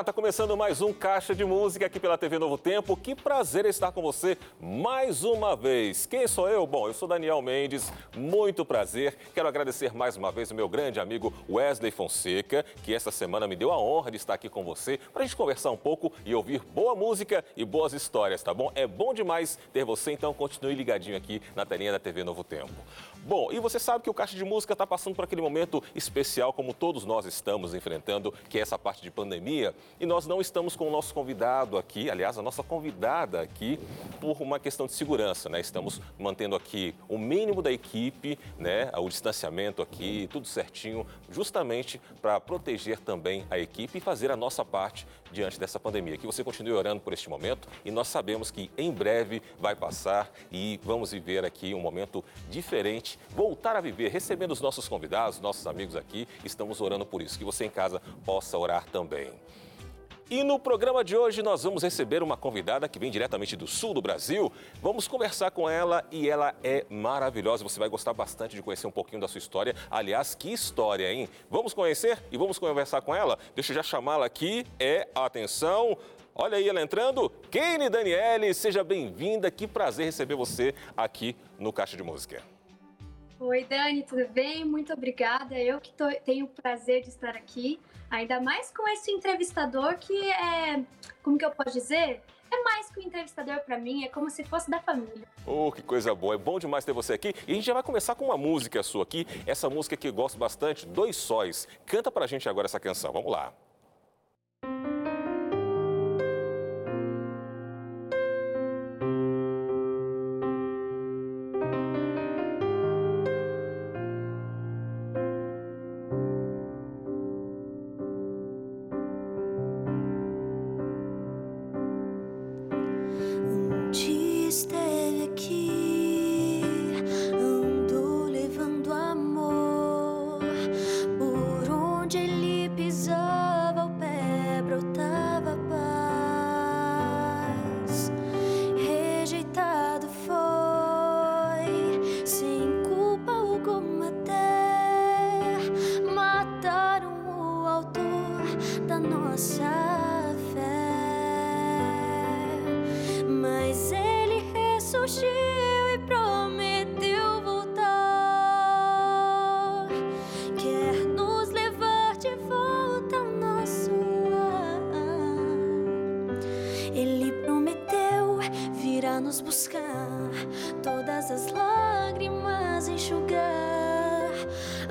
Está começando mais um Caixa de Música aqui pela TV Novo Tempo. Que prazer estar com você mais uma vez. Quem sou eu? Bom, eu sou Daniel Mendes, muito prazer. Quero agradecer mais uma vez o meu grande amigo Wesley Fonseca, que essa semana me deu a honra de estar aqui com você para a gente conversar um pouco e ouvir boa música e boas histórias, tá bom? É bom demais ter você, então continue ligadinho aqui na telinha da TV Novo Tempo. Bom, e você sabe que o Caixa de Música está passando por aquele momento especial, como todos nós estamos enfrentando, que é essa parte de pandemia. E nós não estamos com o nosso convidado aqui, aliás, a nossa convidada aqui, por uma questão de segurança, né? Estamos mantendo aqui o mínimo da equipe, né? O distanciamento aqui, tudo certinho, justamente para proteger também a equipe e fazer a nossa parte diante dessa pandemia. Que você continue orando por este momento e nós sabemos que em breve vai passar e vamos viver aqui um momento diferente voltar a viver, recebendo os nossos convidados, nossos amigos aqui. Estamos orando por isso, que você em casa possa orar também. E no programa de hoje nós vamos receber uma convidada que vem diretamente do sul do Brasil. Vamos conversar com ela e ela é maravilhosa. Você vai gostar bastante de conhecer um pouquinho da sua história. Aliás, que história, hein? Vamos conhecer e vamos conversar com ela? Deixa eu já chamá-la aqui. É, atenção, Olha aí ela entrando. Kane Daniele, seja bem-vinda. Que prazer receber você aqui no Caixa de Música. Oi, Dani, tudo bem? Muito obrigada. Eu que tô, tenho o prazer de estar aqui, ainda mais com esse entrevistador que é, como que eu posso dizer? É mais que um entrevistador para mim, é como se fosse da família. Oh, que coisa boa. É bom demais ter você aqui. E a gente já vai começar com uma música sua aqui, essa música que eu gosto bastante, Dois Sóis. Canta pra gente agora essa canção. Vamos lá.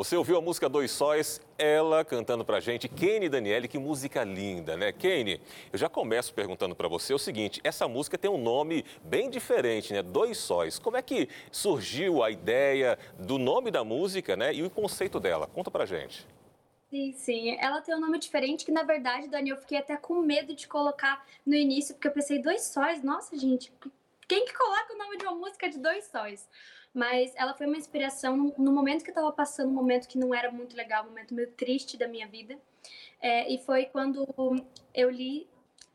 Você ouviu a música Dois Sóis, ela cantando pra gente, Kenny Daniele, que música linda, né? Kenny, eu já começo perguntando para você o seguinte, essa música tem um nome bem diferente, né? Dois Sóis. Como é que surgiu a ideia do nome da música, né? E o conceito dela? Conta pra gente. Sim, sim. Ela tem um nome diferente que, na verdade, Dani, eu fiquei até com medo de colocar no início, porque eu pensei, dois sóis? Nossa, gente, quem que coloca o nome de uma música de dois sóis? Mas ela foi uma inspiração no, momento que eu estava passando, um momento que não era muito legal, um momento meio triste da minha vida. É, e foi quando eu li,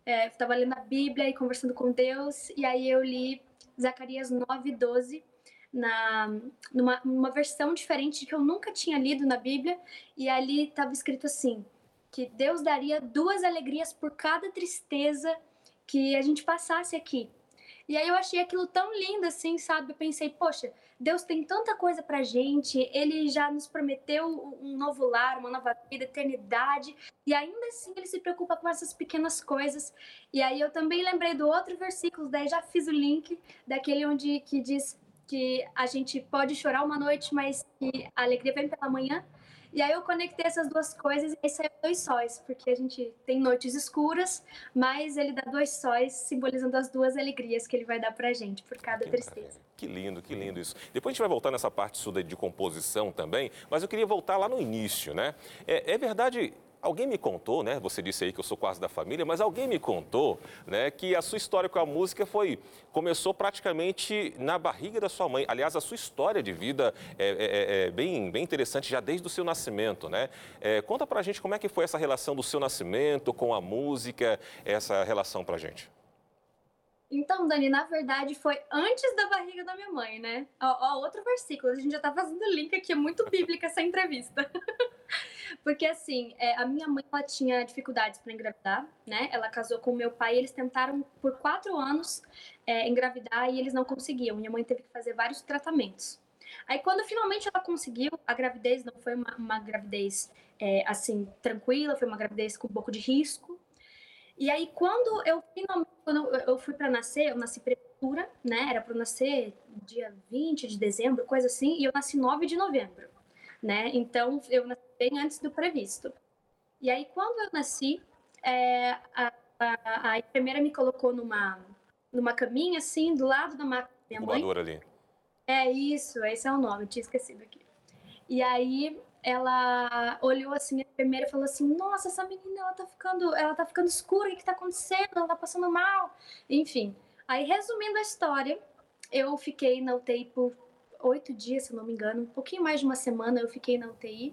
estava é, lendo a Bíblia e conversando com Deus, e aí eu li Zacarias 9, 12, na, numa, numa versão diferente que eu nunca tinha lido na Bíblia, e ali estava escrito assim: que Deus daria duas alegrias por cada tristeza que a gente passasse aqui. E aí eu achei aquilo tão lindo assim, sabe? Eu pensei, poxa, Deus tem tanta coisa pra gente, ele já nos prometeu um novo lar, uma nova vida, eternidade, e ainda assim ele se preocupa com essas pequenas coisas. E aí eu também lembrei do outro versículo, daí já fiz o link daquele onde que diz que a gente pode chorar uma noite, mas que a alegria vem pela manhã. E aí eu conectei essas duas coisas e aí saiu dois sóis, porque a gente tem noites escuras, mas ele dá dois sóis, simbolizando as duas alegrias que ele vai dar pra gente por cada que tristeza. Que lindo, que lindo isso. Depois a gente vai voltar nessa parte de composição também, mas eu queria voltar lá no início, né? É, é verdade Alguém me contou, né? Você disse aí que eu sou quase da família, mas alguém me contou, né, que a sua história com a música foi começou praticamente na barriga da sua mãe. Aliás, a sua história de vida é, é, é, é bem, bem interessante já desde o seu nascimento, né? É, conta pra gente como é que foi essa relação do seu nascimento com a música, essa relação pra gente. Então, Dani, na verdade foi antes da barriga da minha mãe, né? Ó, ó outro versículo, a gente já tá fazendo link aqui, é muito bíblica essa entrevista. Porque assim, é, a minha mãe ela tinha dificuldades para engravidar, né? Ela casou com meu pai e eles tentaram por quatro anos é, engravidar e eles não conseguiam. Minha mãe teve que fazer vários tratamentos. Aí quando finalmente ela conseguiu, a gravidez não foi uma, uma gravidez é, assim tranquila, foi uma gravidez com um pouco de risco. E aí quando eu finalmente, quando eu fui para nascer, eu nasci prematura, né? Era para nascer dia 20 de dezembro, coisa assim, e eu nasci 9 de novembro, né? Então eu nasci bem antes do previsto. E aí, quando eu nasci, é, a, a, a, enfermeira me colocou numa, numa caminha, assim, do lado da minha mãe. ali. É isso, esse é o nome, tinha esquecido aqui. E aí, ela olhou assim, a enfermeira falou assim, nossa, essa menina, ela tá ficando, ela tá ficando escura, o que, que tá acontecendo? Ela tá passando mal. Enfim, aí, resumindo a história, eu fiquei na UTI por oito dias, se não me engano, um pouquinho mais de uma semana eu fiquei na UTI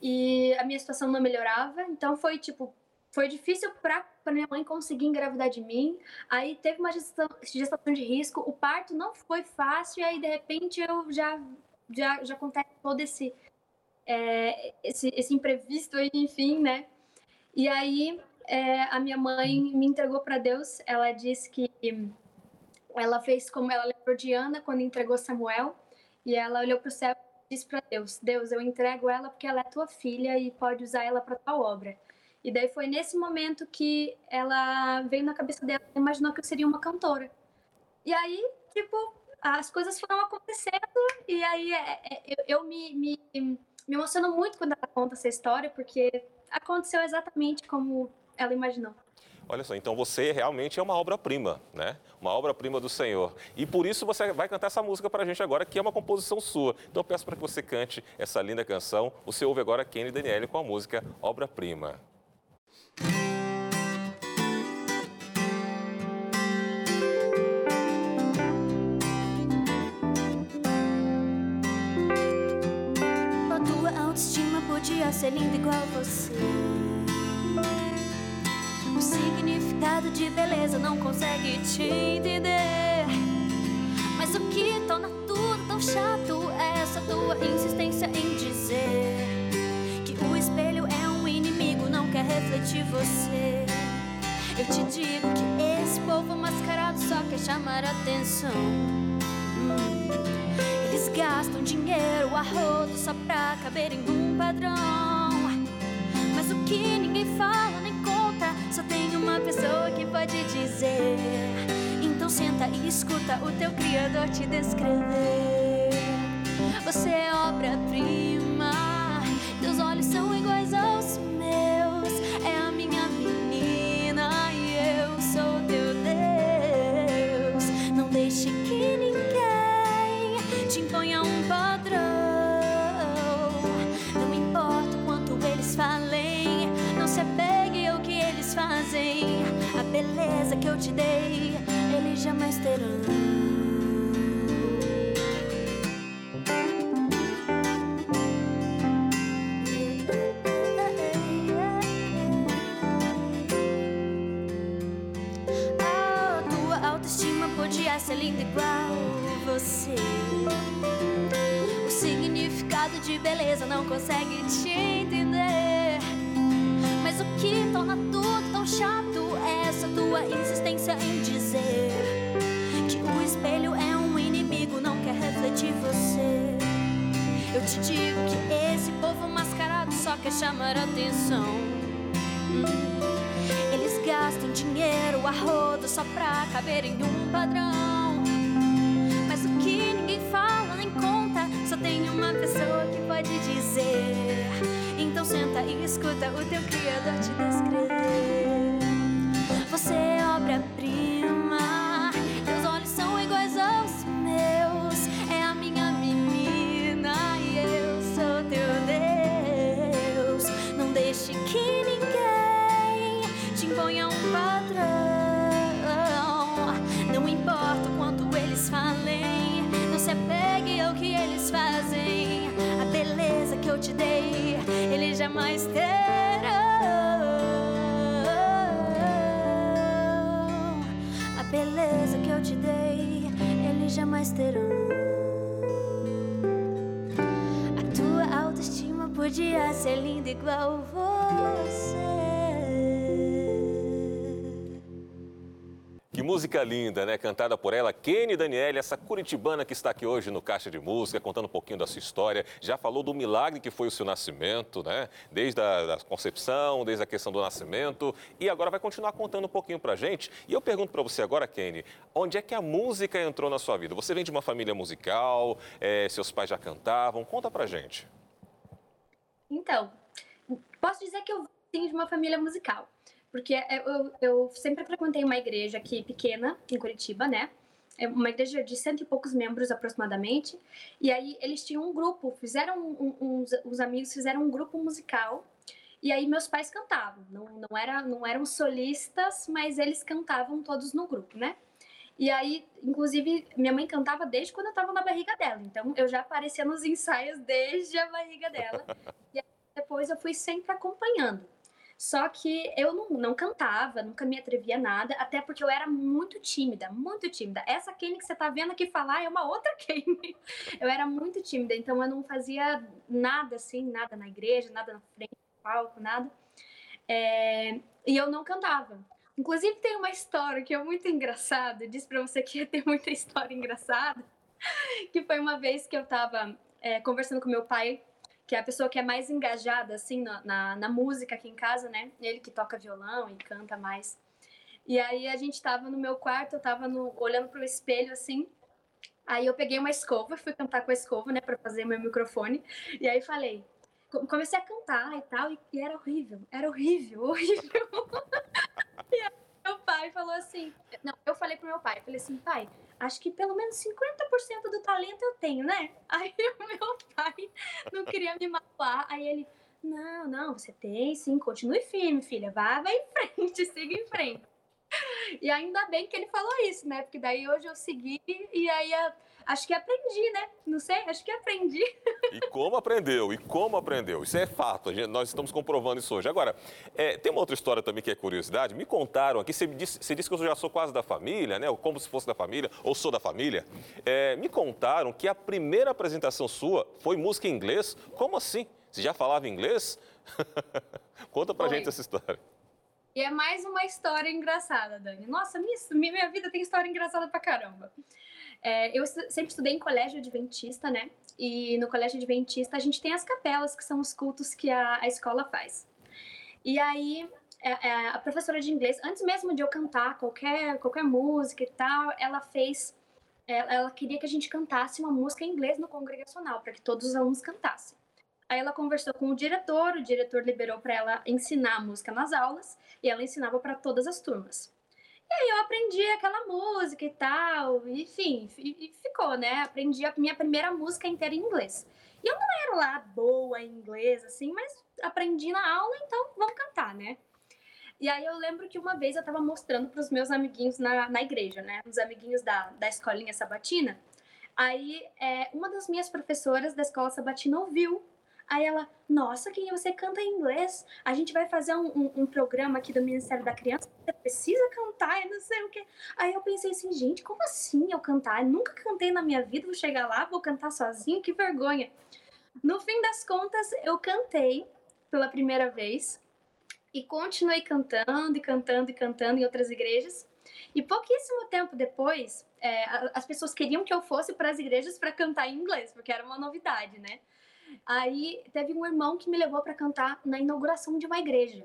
e a minha situação não melhorava, então foi tipo, foi difícil para minha mãe conseguir engravidar de mim. Aí teve uma gestação, gestação de risco, o parto não foi fácil, e aí de repente eu já já, já acontece todo esse, é, esse, esse imprevisto aí, enfim, né? E aí é, a minha mãe me entregou para Deus. Ela disse que ela fez como ela lembrou de Ana quando entregou Samuel, e ela olhou para o céu disse para Deus: Deus, eu entrego ela porque ela é tua filha e pode usar ela para tua obra. E daí foi nesse momento que ela veio na cabeça dela, imaginou que eu seria uma cantora. E aí, tipo, as coisas foram acontecendo e aí é, é, eu, eu me, me, me emociono muito quando ela conta essa história, porque aconteceu exatamente como ela imaginou. Olha só, então você realmente é uma obra-prima, né? Uma obra-prima do Senhor. E por isso você vai cantar essa música para a gente agora, que é uma composição sua. Então eu peço para que você cante essa linda canção. Você ouve agora Kenny Daniele com a música Obra-prima. Ser linda igual você significado de beleza não consegue te entender. Mas o que torna tudo tão chato é essa tua insistência em dizer que o espelho é um inimigo, não quer refletir você. Eu te digo que esse povo mascarado só quer chamar atenção. Hum. Gastam dinheiro a rodo só pra caber em um padrão. Mas o que ninguém fala nem conta, só tem uma pessoa que pode dizer. Então senta e escuta o teu criador te descrever. Você é obra-prima, podia ser linda igual você. O significado de beleza não consegue te quer chamar atenção. Eles gastam dinheiro a rodo só pra caber em um padrão. Igual você. Que música linda, né? Cantada por ela, Kenny Daniele, essa curitibana que está aqui hoje no Caixa de Música, contando um pouquinho da sua história. Já falou do milagre que foi o seu nascimento, né? Desde a da concepção, desde a questão do nascimento. E agora vai continuar contando um pouquinho pra gente. E eu pergunto para você agora, Kenny, onde é que a música entrou na sua vida? Você vem de uma família musical, é, seus pais já cantavam? Conta pra gente. Então, posso dizer que eu vim de uma família musical. Porque eu, eu sempre frequentei uma igreja aqui pequena, em Curitiba, né? É uma igreja de cento e poucos membros aproximadamente. E aí eles tinham um grupo, fizeram um, uns, os amigos fizeram um grupo musical. E aí meus pais cantavam. Não, não, era, não eram solistas, mas eles cantavam todos no grupo, né? E aí, inclusive, minha mãe cantava desde quando eu estava na barriga dela. Então, eu já aparecia nos ensaios desde a barriga dela. E aí, depois eu fui sempre acompanhando. Só que eu não, não cantava, nunca me atrevia a nada, até porque eu era muito tímida, muito tímida. Essa Kenny que você tá vendo aqui falar é uma outra Kenny. Eu era muito tímida, então eu não fazia nada assim, nada na igreja, nada na frente do palco, nada. É, e eu não cantava. Inclusive tem uma história que é muito engraçada, disse pra você que ia ter muita história engraçada, que foi uma vez que eu tava é, conversando com meu pai que é a pessoa que é mais engajada, assim, na, na, na, música aqui em casa, né? Ele que toca violão e canta mais. E aí a gente tava no meu quarto, eu tava no, olhando pro espelho, assim. Aí eu peguei uma escova, fui cantar com a escova, né, pra fazer meu microfone. E aí falei, comecei a cantar e tal, e, e era horrível, era horrível, horrível. e aí meu pai falou assim, não, eu falei pro meu pai, falei assim, pai, acho que pelo menos 50% do talento eu tenho, né? Aí o meu pai não queria me matar. Aí ele, não, não, você tem sim, continue firme, filha. Vá, vai em frente, siga em frente. E ainda bem que ele falou isso, né? Porque daí hoje eu segui e aí a, acho que aprendi, né? Não sei, acho que aprendi. E como aprendeu? E como aprendeu? Isso é fato, gente, nós estamos comprovando isso hoje. Agora, é, tem uma outra história também que é curiosidade. Me contaram aqui, você disse, você disse que eu já sou quase da família, né? Ou como se fosse da família, ou sou da família. É, me contaram que a primeira apresentação sua foi música em inglês. Como assim? Você já falava inglês? Conta pra Foi. gente essa história. E é mais uma história engraçada, Dani. Nossa, minha, minha vida tem história engraçada pra caramba. É, eu sempre estudei em colégio adventista, né? E no colégio adventista a gente tem as capelas, que são os cultos que a, a escola faz. E aí é, é, a professora de inglês, antes mesmo de eu cantar qualquer, qualquer música e tal, ela fez. Ela, ela queria que a gente cantasse uma música em inglês no congregacional, para que todos os alunos cantassem. Aí ela conversou com o diretor, o diretor liberou para ela ensinar a música nas aulas e ela ensinava para todas as turmas. E aí eu aprendi aquela música e tal, enfim, e, ficou, né? Aprendi a minha primeira música inteira em inglês. E eu não era lá boa em inglês, assim, mas aprendi na aula, então vamos cantar, né? E aí eu lembro que uma vez eu tava mostrando para os meus amiguinhos na, na igreja, né? Os amiguinhos da, da escolinha sabatina. Aí é, uma das minhas professoras da escola sabatina ouviu Aí ela, nossa, quem você canta em inglês? A gente vai fazer um, um, um, programa aqui do Ministério da Criança, você precisa cantar e não sei o quê. Aí eu pensei assim, gente, como assim eu cantar? Eu nunca cantei na minha vida, vou chegar lá, vou cantar sozinho, que vergonha. No fim das contas, eu cantei pela primeira vez e continuei cantando e cantando e cantando em outras igrejas. E pouquíssimo tempo depois, é, as pessoas queriam que eu fosse para as igrejas para cantar em inglês, porque era uma novidade, né? Aí teve um irmão que me levou para cantar na inauguração de uma igreja.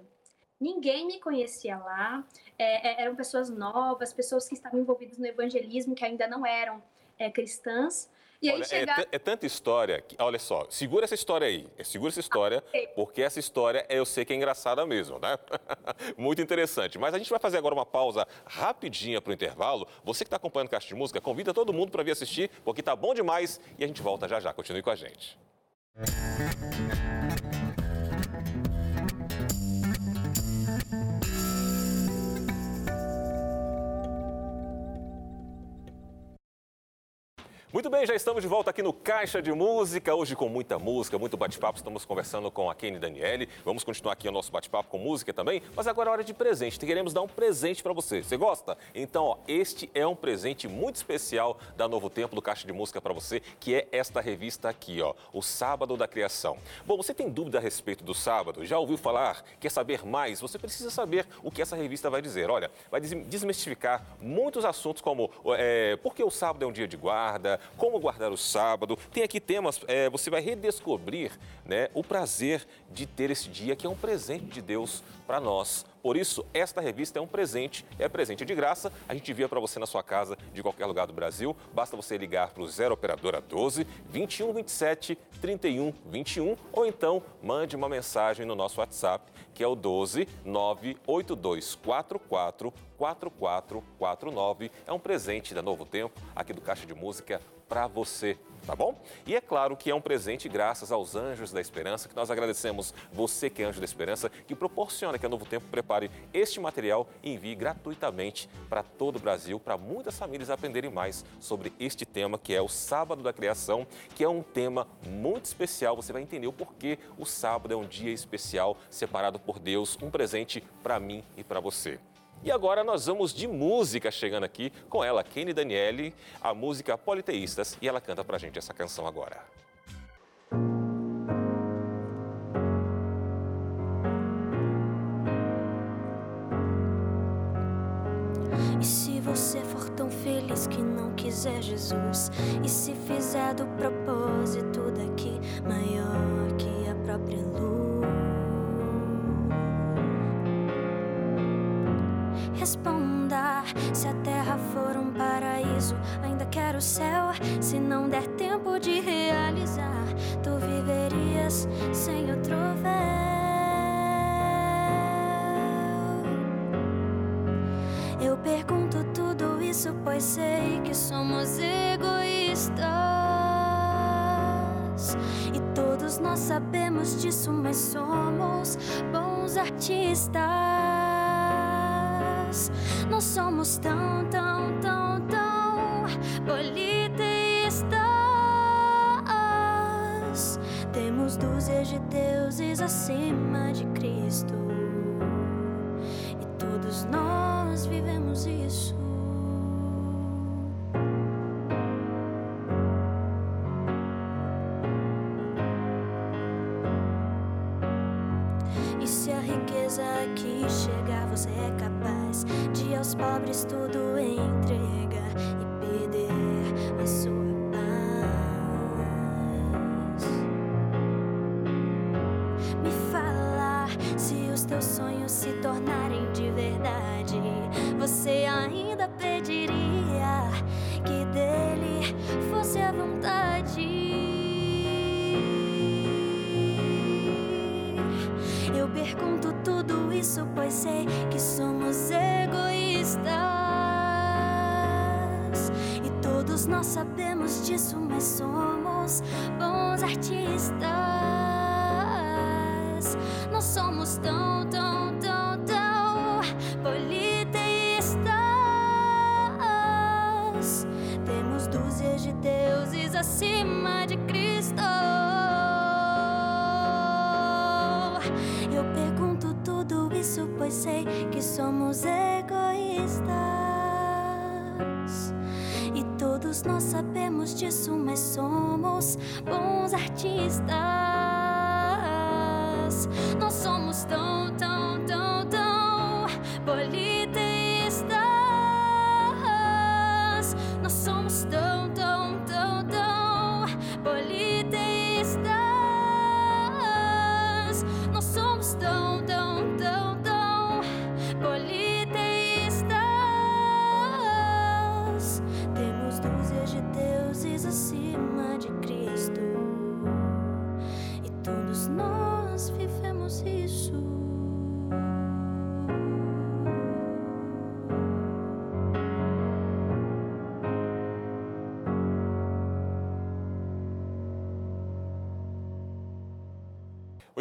Ninguém me conhecia lá, é, é, eram pessoas novas, pessoas que estavam envolvidas no evangelismo, que ainda não eram é, cristãs. E olha, aí é, é, tanta história, que, olha só, segura essa história aí, segura essa história, ah, porque essa história eu sei que é engraçada mesmo, né? Muito interessante. Mas a gente vai fazer agora uma pausa rapidinha para o intervalo. Você que está acompanhando o Caixa de Música, convida todo mundo para vir assistir, porque tá bom demais e a gente volta já já. Continue com a gente. Música Muito bem, já estamos de volta aqui no Caixa de Música, hoje com muita música, muito bate-papo. Estamos conversando com a Kenny Daniele. Vamos continuar aqui o nosso bate-papo com música também, mas agora é hora de presente. Queremos dar um presente para você. Você gosta? Então, ó, este é um presente muito especial da Novo Tempo do Caixa de Música para você, que é esta revista aqui, ó, o Sábado da Criação. Bom, você tem dúvida a respeito do sábado? Já ouviu falar? Quer saber mais? Você precisa saber o que essa revista vai dizer. Olha, vai desmistificar muitos assuntos como é, por que o sábado é um dia de guarda, como guardar o sábado. Tem aqui temas, é, você vai redescobrir né, o prazer de ter esse dia, que é um presente de Deus para nós. Por isso, esta revista é um presente, é presente de graça. A gente envia para você na sua casa, de qualquer lugar do Brasil. Basta você ligar para o 0 Operadora 12 21 27 31 21 ou então mande uma mensagem no nosso WhatsApp, que é o 12 98244 4449. É um presente da Novo Tempo, aqui do Caixa de Música para você, tá bom? E é claro que é um presente graças aos Anjos da Esperança, que nós agradecemos você que é Anjo da Esperança, que proporciona que a Novo Tempo prepare este material e envie gratuitamente para todo o Brasil, para muitas famílias aprenderem mais sobre este tema que é o Sábado da Criação, que é um tema muito especial. Você vai entender o porquê o sábado é um dia especial, separado por Deus, um presente para mim e para você. E agora nós vamos de música chegando aqui com ela, Kenny Daniele, a música Politeístas, e ela canta pra gente essa canção agora. E se você for tão feliz que não quiser Jesus, e se fizer do propósito daqui maior que a própria luz? Responda. Se a terra for um paraíso, ainda quero o céu. Se não der tempo de realizar, tu viverias sem outro véu. Eu pergunto tudo isso, pois sei que somos egoístas. E todos nós sabemos disso, mas somos bons artistas nós somos tão, tão, tão, tão politeístas. Temos dúzias de deuses acima de Cristo. Todos nós sabemos disso, mas somos bons artistas. Nós somos tão, tão, tão, tão politeístas. Temos dúzias de deuses acima de Cristo. Eu pergunto tudo isso, pois sei que somos egoístas. Sabemos disso, mas somos bons artistas. Nós somos tão, tão,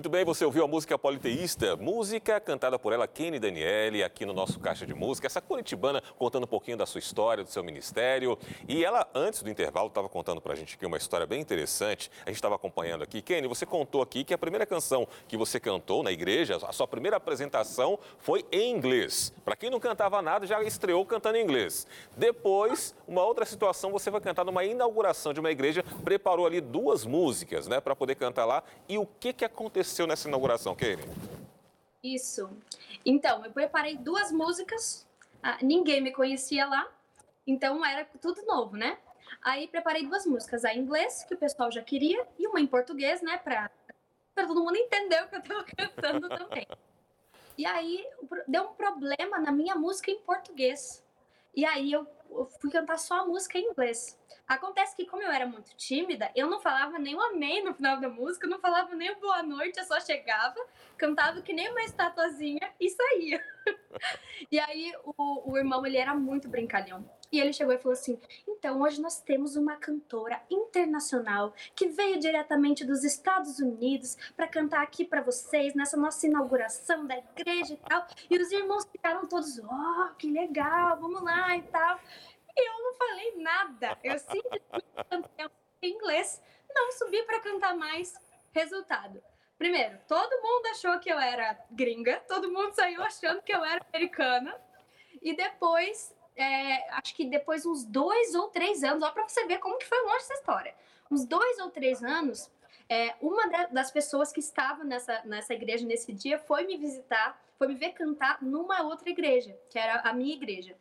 Muito bem, você ouviu a música Politeísta, música cantada por ela, Kenny Daniele, aqui no nosso Caixa de Música. Essa curitibana contando um pouquinho da sua história, do seu ministério. E ela, antes do intervalo, estava contando pra gente aqui uma história bem interessante. A gente estava acompanhando aqui. Kenny, você contou aqui que a primeira canção que você cantou na igreja, a sua primeira apresentação foi em inglês. Para quem não cantava nada, já estreou cantando em inglês. Depois, uma outra situação, você vai cantar numa inauguração de uma igreja, preparou ali duas músicas, né, para poder cantar lá. E o que, que aconteceu nessa inauguração, Kenny? Isso. Então, eu preparei duas músicas, ah, ninguém me conhecia lá, então era tudo novo, né? Aí preparei duas músicas, a em inglês, que o pessoal já queria, e uma em português, né, pra todo mundo entender o que eu tava cantando também. E aí deu um problema na minha música em português. E aí eu fui cantar só a música em inglês. Acontece que, como eu era muito tímida, eu não falava nem o amém no final da música, não falava nem boa noite, eu só chegava, cantava que nem uma estatuazinha e saía. E aí o, o irmão, ele era muito brincalhão. E ele chegou e falou assim: então, hoje nós temos uma cantora internacional que veio diretamente dos Estados Unidos para cantar aqui para vocês nessa nossa inauguração da igreja e tal. E os irmãos ficaram todos: oh, que legal, vamos lá e tal. E eu não falei nada. Eu simplesmente cantei em inglês, não subi para cantar mais. Resultado. Primeiro, todo mundo achou que eu era gringa, todo mundo saiu achando que eu era americana. E depois, é, acho que depois uns dois ou três anos, ó, pra você ver como que foi longe essa história. Uns dois ou três anos, é, uma da- das pessoas que estava nessa, nessa igreja nesse dia foi me visitar, foi me ver cantar numa outra igreja, que era a minha igreja.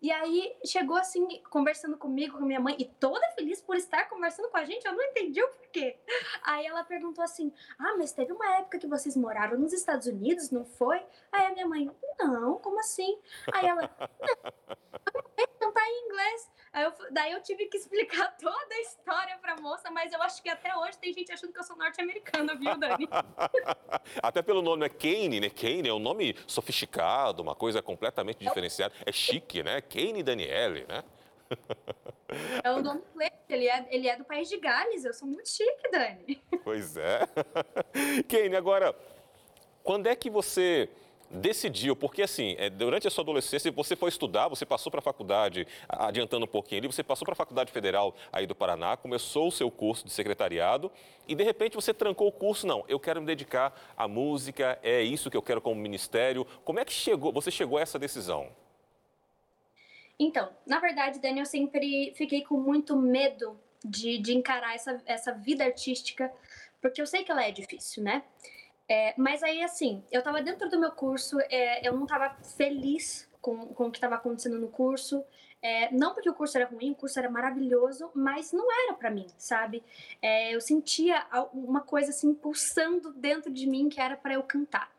E aí chegou assim, conversando comigo, com minha mãe, e toda feliz por estar conversando com a gente, eu não entendi o porquê. Aí ela perguntou assim: Ah, mas teve uma época que vocês moraram nos Estados Unidos, não foi? Aí a minha mãe, não, como assim? Aí ela, não, não cantar em inglês. Eu, daí eu tive que explicar toda a história pra moça, mas eu acho que até hoje tem gente achando que eu sou norte-americana, viu, Dani? Até pelo nome é Kane, né? Kane é um nome sofisticado, uma coisa completamente diferenciada. É chique, né? Kane Daniele, né? É o nome inglês, ele é, ele é do país de Gales, eu sou muito chique, Dani. Pois é. Kane, agora, quando é que você decidiu? Porque, assim, é, durante a sua adolescência, você foi estudar, você passou para a faculdade, adiantando um pouquinho ali, você passou para a Faculdade Federal aí do Paraná, começou o seu curso de secretariado e, de repente, você trancou o curso. Não, eu quero me dedicar à música, é isso que eu quero como ministério. Como é que chegou, você chegou a essa decisão? Então, na verdade, Dani, eu sempre fiquei com muito medo de, de encarar essa, essa vida artística, porque eu sei que ela é difícil, né? É, mas aí, assim, eu estava dentro do meu curso, é, eu não estava feliz com, com o que estava acontecendo no curso. É, não porque o curso era ruim, o curso era maravilhoso, mas não era para mim, sabe? É, eu sentia uma coisa assim pulsando dentro de mim que era para eu cantar.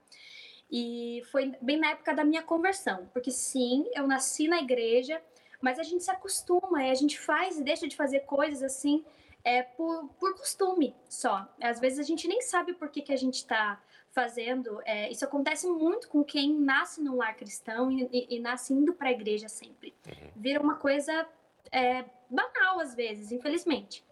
E foi bem na época da minha conversão, porque sim, eu nasci na igreja, mas a gente se acostuma, a gente faz e deixa de fazer coisas assim é, por, por costume só. Às vezes a gente nem sabe por que, que a gente está fazendo. É, isso acontece muito com quem nasce num lar cristão e, e, e nasce indo para a igreja sempre. Uhum. Vira uma coisa é, banal às vezes, infelizmente.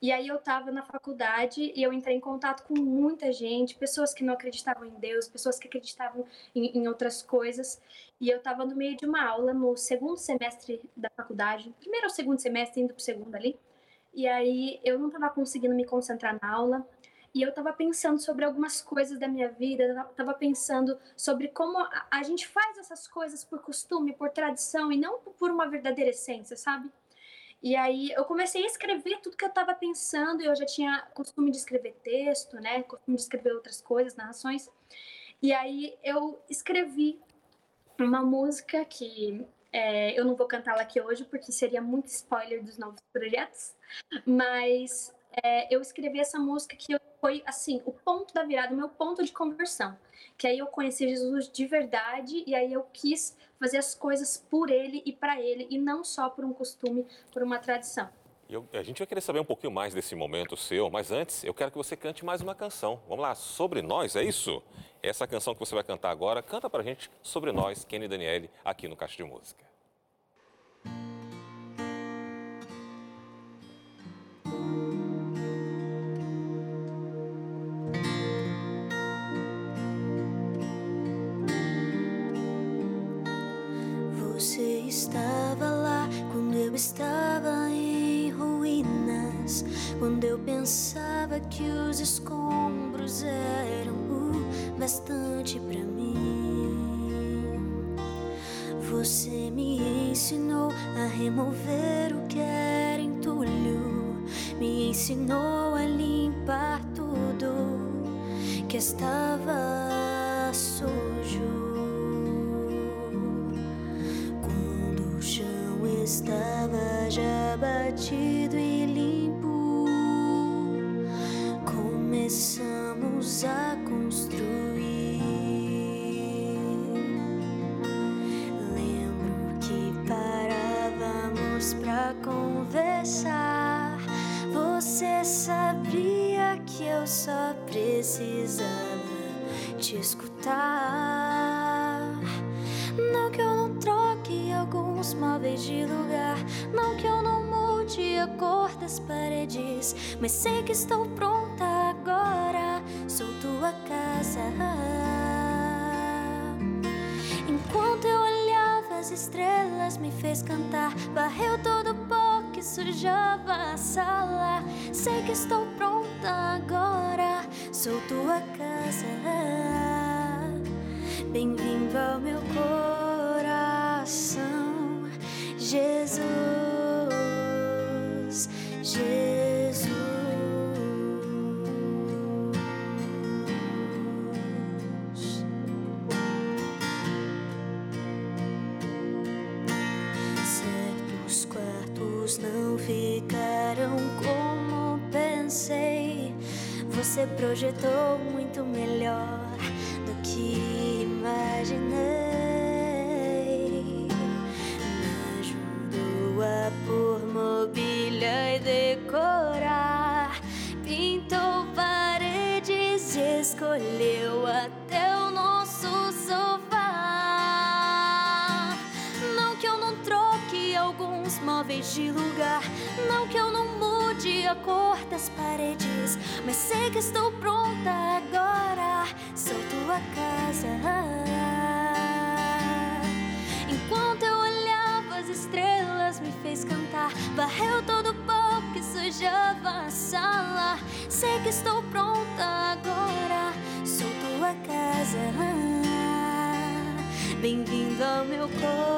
E aí eu estava na faculdade e eu entrei em contato com muita gente, pessoas que não acreditavam em Deus, pessoas que acreditavam em, em outras coisas. E eu estava no meio de uma aula no segundo semestre da faculdade, primeiro ou segundo semestre, indo para o segundo ali. E aí eu não estava conseguindo me concentrar na aula. E eu estava pensando sobre algumas coisas da minha vida, estava pensando sobre como a, a gente faz essas coisas por costume, por tradição e não por uma verdadeira essência, sabe? E aí eu comecei a escrever tudo que eu estava pensando, eu já tinha costume de escrever texto, né? Costume de escrever outras coisas, narrações. E aí eu escrevi uma música que é, eu não vou cantá-la aqui hoje porque seria muito spoiler dos novos projetos, mas é, eu escrevi essa música que foi assim o ponto da virada, o meu ponto de conversão. Que aí eu conheci Jesus de verdade e aí eu quis fazer as coisas por ele e para ele e não só por um costume, por uma tradição. Eu, a gente vai querer saber um pouquinho mais desse momento seu, mas antes eu quero que você cante mais uma canção. Vamos lá, Sobre Nós, é isso? Essa canção que você vai cantar agora, canta pra gente Sobre Nós, Kenny e Daniele, aqui no Caixa de Música. estava em quando eu pensava que os escombros eram o bastante para mim. Você me ensinou a remover o que era entulho, me ensinou a limpar tudo que estava Mas sei que estou pronta agora. Sou tua casa. Enquanto eu olhava as estrelas, me fez cantar. Varreu todo o pó que sujava a sala. Sei que estou Você projetou muito melhor do que imaginei. Me ajudou a pôr mobília e decorar. Pintou paredes e escolheu até o nosso sofá. Não que eu não troque alguns móveis de lugar. Não que eu não mude a cor das paredes. Mas sei que estou pronta agora. Sou tua casa. Enquanto eu olhava as estrelas, me fez cantar. Varreu todo o pó que sujava a sala. Sei que estou pronta agora. Sou tua casa. Bem-vindo ao meu coração,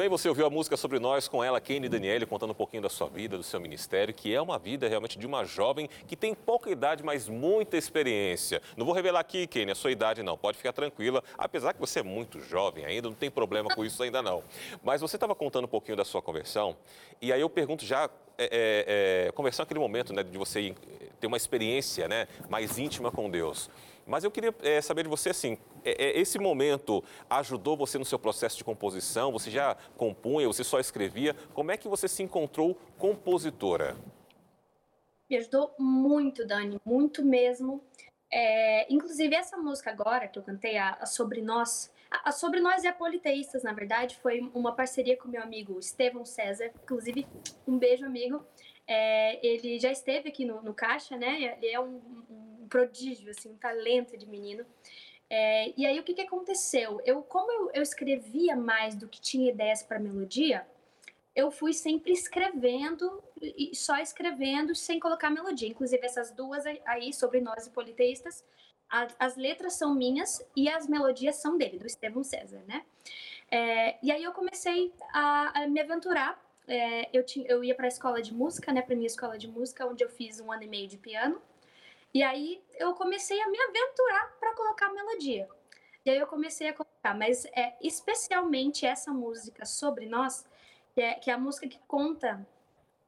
bem, você ouviu a música sobre nós com ela, Kenny Daniele, contando um pouquinho da sua vida, do seu ministério, que é uma vida realmente de uma jovem que tem pouca idade, mas muita experiência. Não vou revelar aqui, Kenny, a sua idade não, pode ficar tranquila, apesar que você é muito jovem ainda, não tem problema com isso ainda não. Mas você estava contando um pouquinho da sua conversão, e aí eu pergunto já, é, é, é, conversão é aquele momento né, de você ir- ter uma experiência né, mais íntima com Deus. Mas eu queria é, saber de você assim, é, esse momento ajudou você no seu processo de composição? Você já compunha, você só escrevia? Como é que você se encontrou compositora? Me ajudou muito, Dani, muito mesmo. É, inclusive, essa música agora que eu cantei, a, a Sobre Nós, a, a Sobre Nós e a Politeístas, na verdade, foi uma parceria com meu amigo Estevão César. Inclusive, um beijo, amigo. É, ele já esteve aqui no, no Caixa, né? Ele é um, um prodígio, assim, um talento de menino. É, e aí, o que, que aconteceu? Eu, como eu, eu escrevia mais do que tinha ideias para melodia, eu fui sempre escrevendo e só escrevendo sem colocar melodia. Inclusive essas duas aí sobre nós e politeístas, a- as letras são minhas e as melodias são dele, do Estevão César, né? É, e aí eu comecei a, a me aventurar. É, eu, tinha, eu ia para a escola de música, né? Para minha escola de música, onde eu fiz um ano e meio de piano. E aí eu comecei a me aventurar para colocar melodia. E aí eu comecei a colocar, mas é especialmente essa música sobre nós, que é, que é a música que conta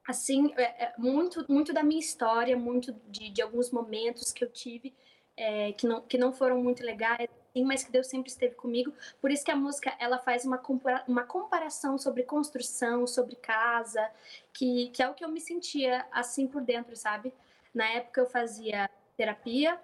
assim é, é muito muito da minha história, muito de, de alguns momentos que eu tive é, que não que não foram muito legais, assim, mas que Deus sempre esteve comigo. Por isso que a música ela faz uma compara uma comparação sobre construção, sobre casa, que que é o que eu me sentia assim por dentro, sabe? Na época eu fazia terapia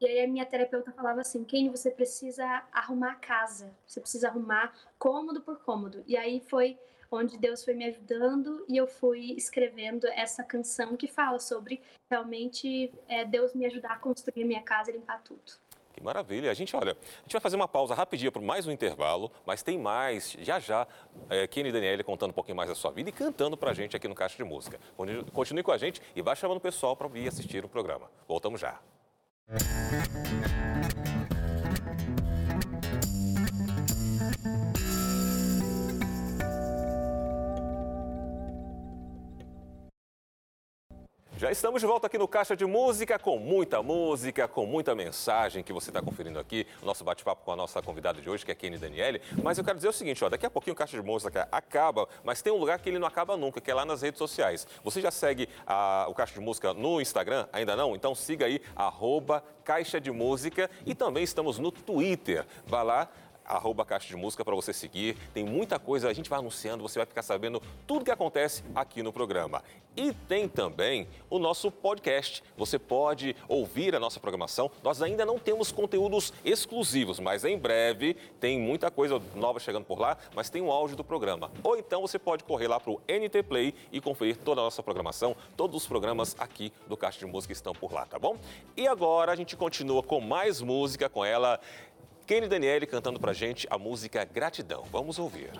e aí a minha terapeuta falava assim, Kenny, você precisa arrumar a casa, você precisa arrumar cômodo por cômodo. E aí foi onde Deus foi me ajudando e eu fui escrevendo essa canção que fala sobre realmente é, Deus me ajudar a construir minha casa e limpar tudo. Que maravilha. A gente, olha, a gente vai fazer uma pausa rapidinha para mais um intervalo, mas tem mais, já já, é, Kenny e Daniele contando um pouquinho mais da sua vida e cantando para a gente aqui no Caixa de Música. Continue- com a gente e vai chamando o pessoal para vir assistir o programa. Voltamos já. Já estamos de volta aqui no Caixa de Música, com muita música, com muita mensagem que você está conferindo aqui. O nosso bate-papo com a nossa convidada de hoje, que é Kenny Daniele. Mas eu quero dizer o seguinte, ó, daqui a pouquinho o Caixa de Música acaba, mas tem um lugar que ele não acaba nunca, que é lá nas redes sociais. Você já segue a- o Caixa de Música no Instagram? Ainda não? Então siga aí, arroba Caixa de Música. E também estamos no Twitter. Vá lá, arroba Caixa de Música para você seguir. Tem muita coisa, a gente vai anunciando, você vai ficar sabendo tudo que acontece aqui no programa. E tem também o nosso podcast. Você pode ouvir a nossa programação. Nós ainda não temos conteúdos exclusivos, mas em breve tem muita coisa nova chegando por lá, mas tem o áudio do programa. Ou então você pode correr lá para o NT Play e conferir toda a nossa programação. Todos os programas aqui do Caixa de Música estão por lá, tá bom? E agora a gente continua com mais música com ela. Kenny Daniele cantando pra gente a música Gratidão. Vamos ouvir.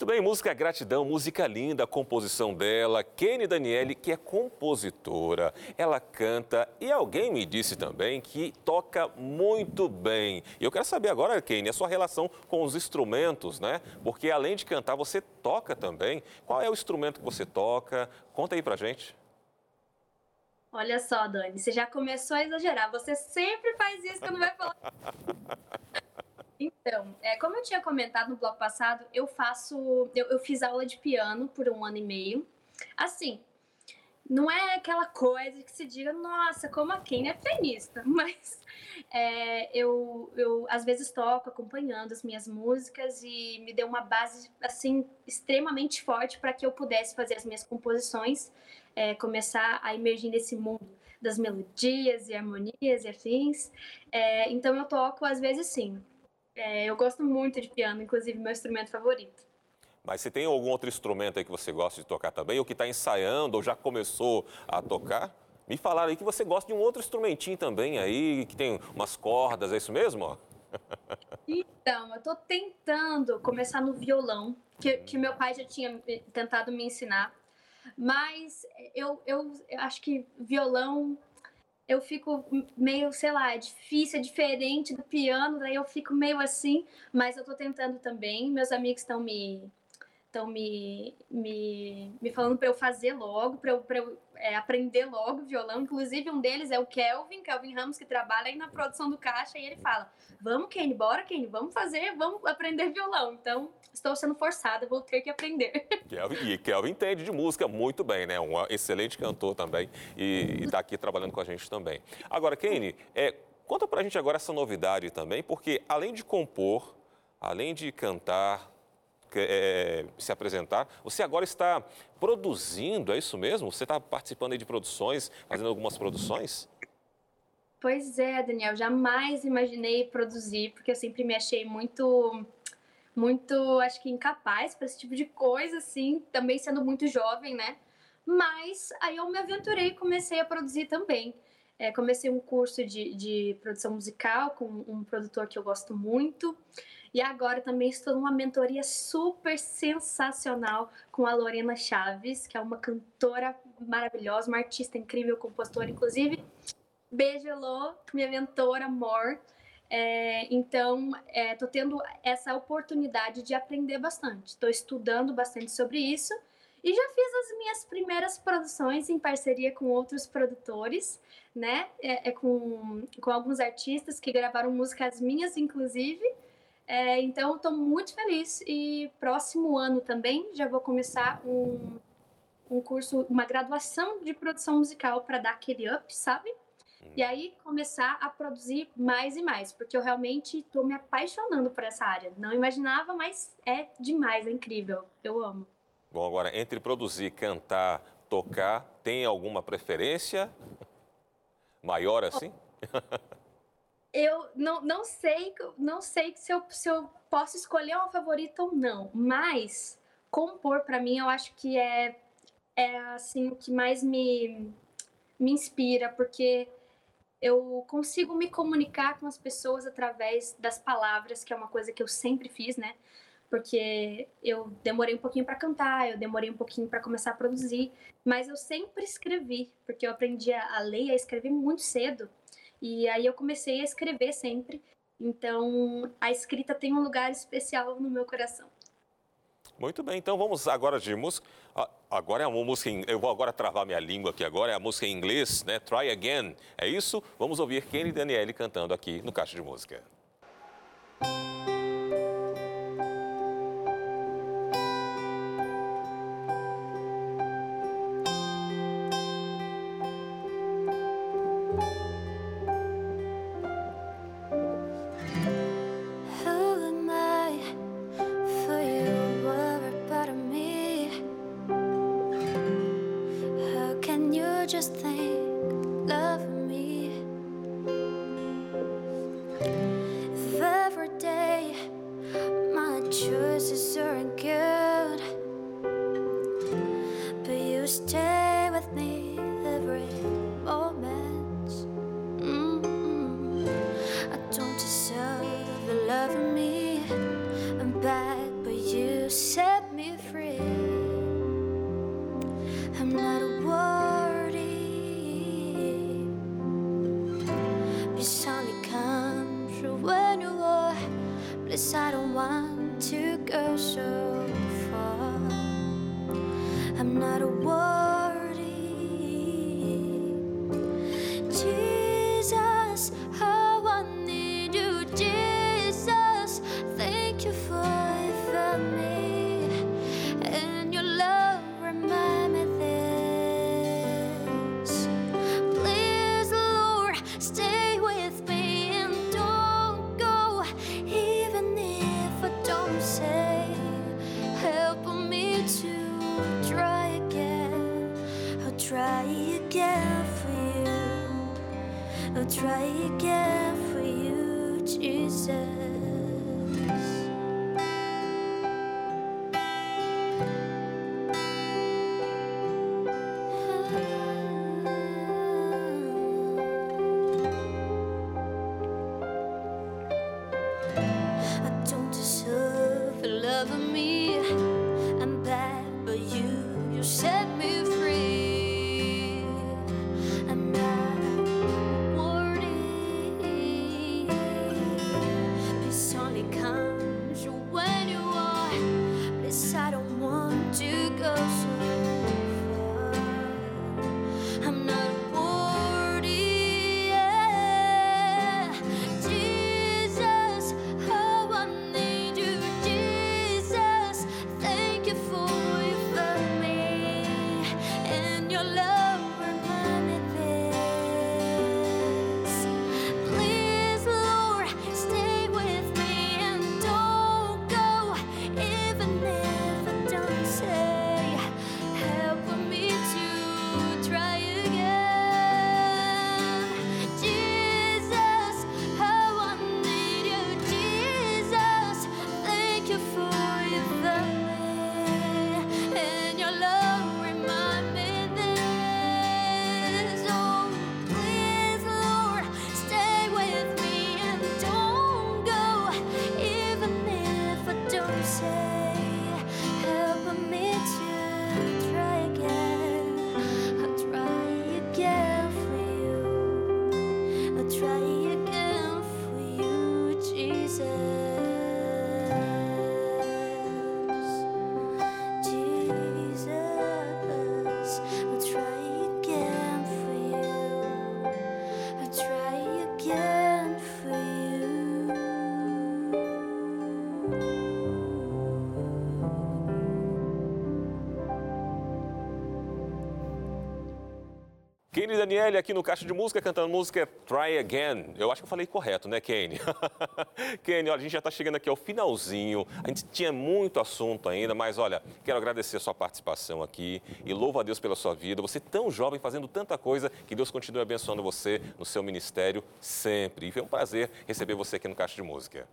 Muito bem, música Gratidão, música linda, a composição dela, Kenny Daniele, que é compositora, ela canta e alguém me disse também que toca muito bem. E eu quero saber agora, Kenny, a sua relação com os instrumentos, né? Porque além de cantar, você toca também. Qual é o instrumento que você toca? Conta aí pra gente. Olha só, Dani, você já começou a exagerar. Você sempre faz isso quando vai falar. Então, é, como eu tinha comentado no bloco passado, eu faço. Eu, eu, fiz aula de piano por um ano e meio. Assim, não é aquela coisa que se diga, nossa, como a Ken é pianista, mas é, eu, eu às vezes toco acompanhando as minhas músicas e me deu uma base assim extremamente forte para que eu pudesse fazer as minhas composições, é, começar a emergir nesse mundo das melodias e harmonias e afins. É, então eu toco às vezes sim, é, eu gosto muito de piano, inclusive meu instrumento favorito. Mas você tem algum outro instrumento aí que você gosta de tocar também, ou que está ensaiando, ou já começou a tocar? Me falaram aí que você gosta de um outro instrumentinho também aí, que tem umas cordas, é isso mesmo? Então, eu estou tentando começar no violão, que, que meu pai já tinha tentado me ensinar. Mas eu, eu acho que violão eu fico meio, sei lá, é difícil, é diferente do piano, daí eu fico meio assim, mas eu tô tentando também. Meus amigos estão me estão me, me, me falando para eu fazer logo, para eu, pra eu é, aprender logo violão. Inclusive, um deles é o Kelvin, Kelvin Ramos, que trabalha aí na produção do Caixa, e ele fala: Vamos, Kenny, bora, Kenny, vamos fazer, vamos aprender violão. Então, estou sendo forçada, vou ter que aprender. Kelvin, e Kelvin entende de música muito bem, né? Um excelente cantor também e está aqui trabalhando com a gente também. Agora, Kenny, é, conta para a gente agora essa novidade também, porque além de compor, além de cantar, é, se apresentar. Você agora está produzindo, é isso mesmo? Você está participando de produções, fazendo algumas produções? Pois é, Daniel, jamais imaginei produzir, porque eu sempre me achei muito, muito, acho que incapaz para esse tipo de coisa, assim, também sendo muito jovem, né? Mas aí eu me aventurei e comecei a produzir também. É, comecei um curso de, de produção musical com um produtor que eu gosto muito. E agora também estou numa mentoria super sensacional com a Lorena Chaves, que é uma cantora maravilhosa, uma artista incrível, compositora, inclusive. Beijo, Elô, minha mentora, amor. É, então, estou é, tendo essa oportunidade de aprender bastante. Estou estudando bastante sobre isso e já fiz as minhas primeiras produções em parceria com outros produtores, né? É, é com, com alguns artistas que gravaram músicas minhas, inclusive. É, então, estou muito feliz e próximo ano também já vou começar um, um curso, uma graduação de produção musical para dar aquele up, sabe? Hum. E aí começar a produzir mais e mais, porque eu realmente estou me apaixonando por essa área. Não imaginava, mas é demais, é incrível. Eu amo. Bom, agora entre produzir, cantar, tocar, tem alguma preferência maior assim? eu não, não sei, não sei se eu, se eu posso escolher uma favorita ou não, mas compor para mim eu acho que é é assim o que mais me me inspira, porque eu consigo me comunicar com as pessoas através das palavras, que é uma coisa que eu sempre fiz, né? Porque eu demorei um pouquinho para cantar, eu demorei um pouquinho para começar a produzir, mas eu sempre escrevi, porque eu aprendi a ler e a escrever muito cedo. E aí eu comecei a escrever sempre. Então, a escrita tem um lugar especial no meu coração. Muito bem, então vamos agora de música. Ah, agora é uma música, em... eu vou agora travar minha língua aqui agora, é a música em inglês, né? Try Again. É isso? Vamos ouvir Kenny Daniele cantando aqui no Caixa de Música. set I'll try again for you, Jesus. Kenny Daniele aqui no Caixa de Música cantando música Try Again. Eu acho que eu falei correto, né, Kenny? Kenny, olha, a gente já está chegando aqui ao finalzinho. A gente tinha muito assunto ainda, mas olha, quero agradecer a sua participação aqui e louvo a Deus pela sua vida. Você tão jovem, fazendo tanta coisa, que Deus continue abençoando você no seu ministério sempre. E foi um prazer receber você aqui no Caixa de Música.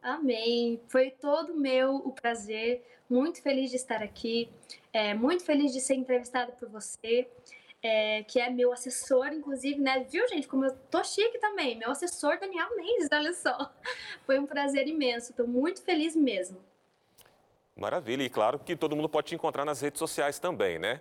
Amém. Foi todo meu o prazer. Muito feliz de estar aqui. É, muito feliz de ser entrevistada por você, é, que é meu assessor, inclusive, né? Viu, gente? Como eu tô chique também. Meu assessor, Daniel Mendes, olha só. Foi um prazer imenso. Tô muito feliz mesmo. Maravilha. E claro que todo mundo pode te encontrar nas redes sociais também, né?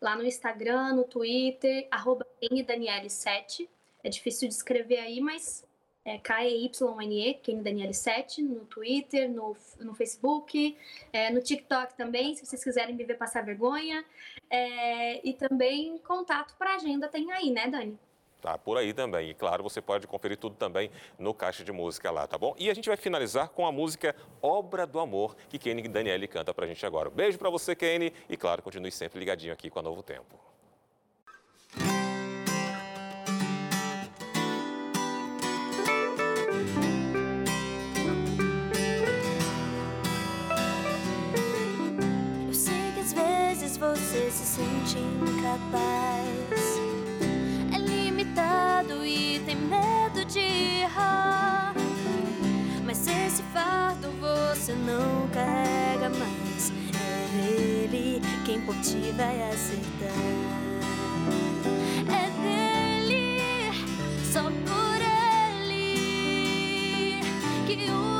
Lá no Instagram, no Twitter, arroba Daniele7. É difícil de escrever aí, mas é K-E-Y-N-E, Kenny Daniele 7, no Twitter, no, no Facebook, é, no TikTok também, se vocês quiserem me ver passar vergonha. É, e também contato para agenda tem aí, né, Dani? Tá por aí também. E claro, você pode conferir tudo também no Caixa de Música lá, tá bom? E a gente vai finalizar com a música Obra do Amor, que Kenny e Daniele canta pra gente agora. Beijo pra você, Kenny. E claro, continue sempre ligadinho aqui com a Novo Tempo. capaz. É limitado e tem medo de errar. Mas esse fardo você não carrega mais. É ele quem por ti vai aceitar. É dele, só por ele que o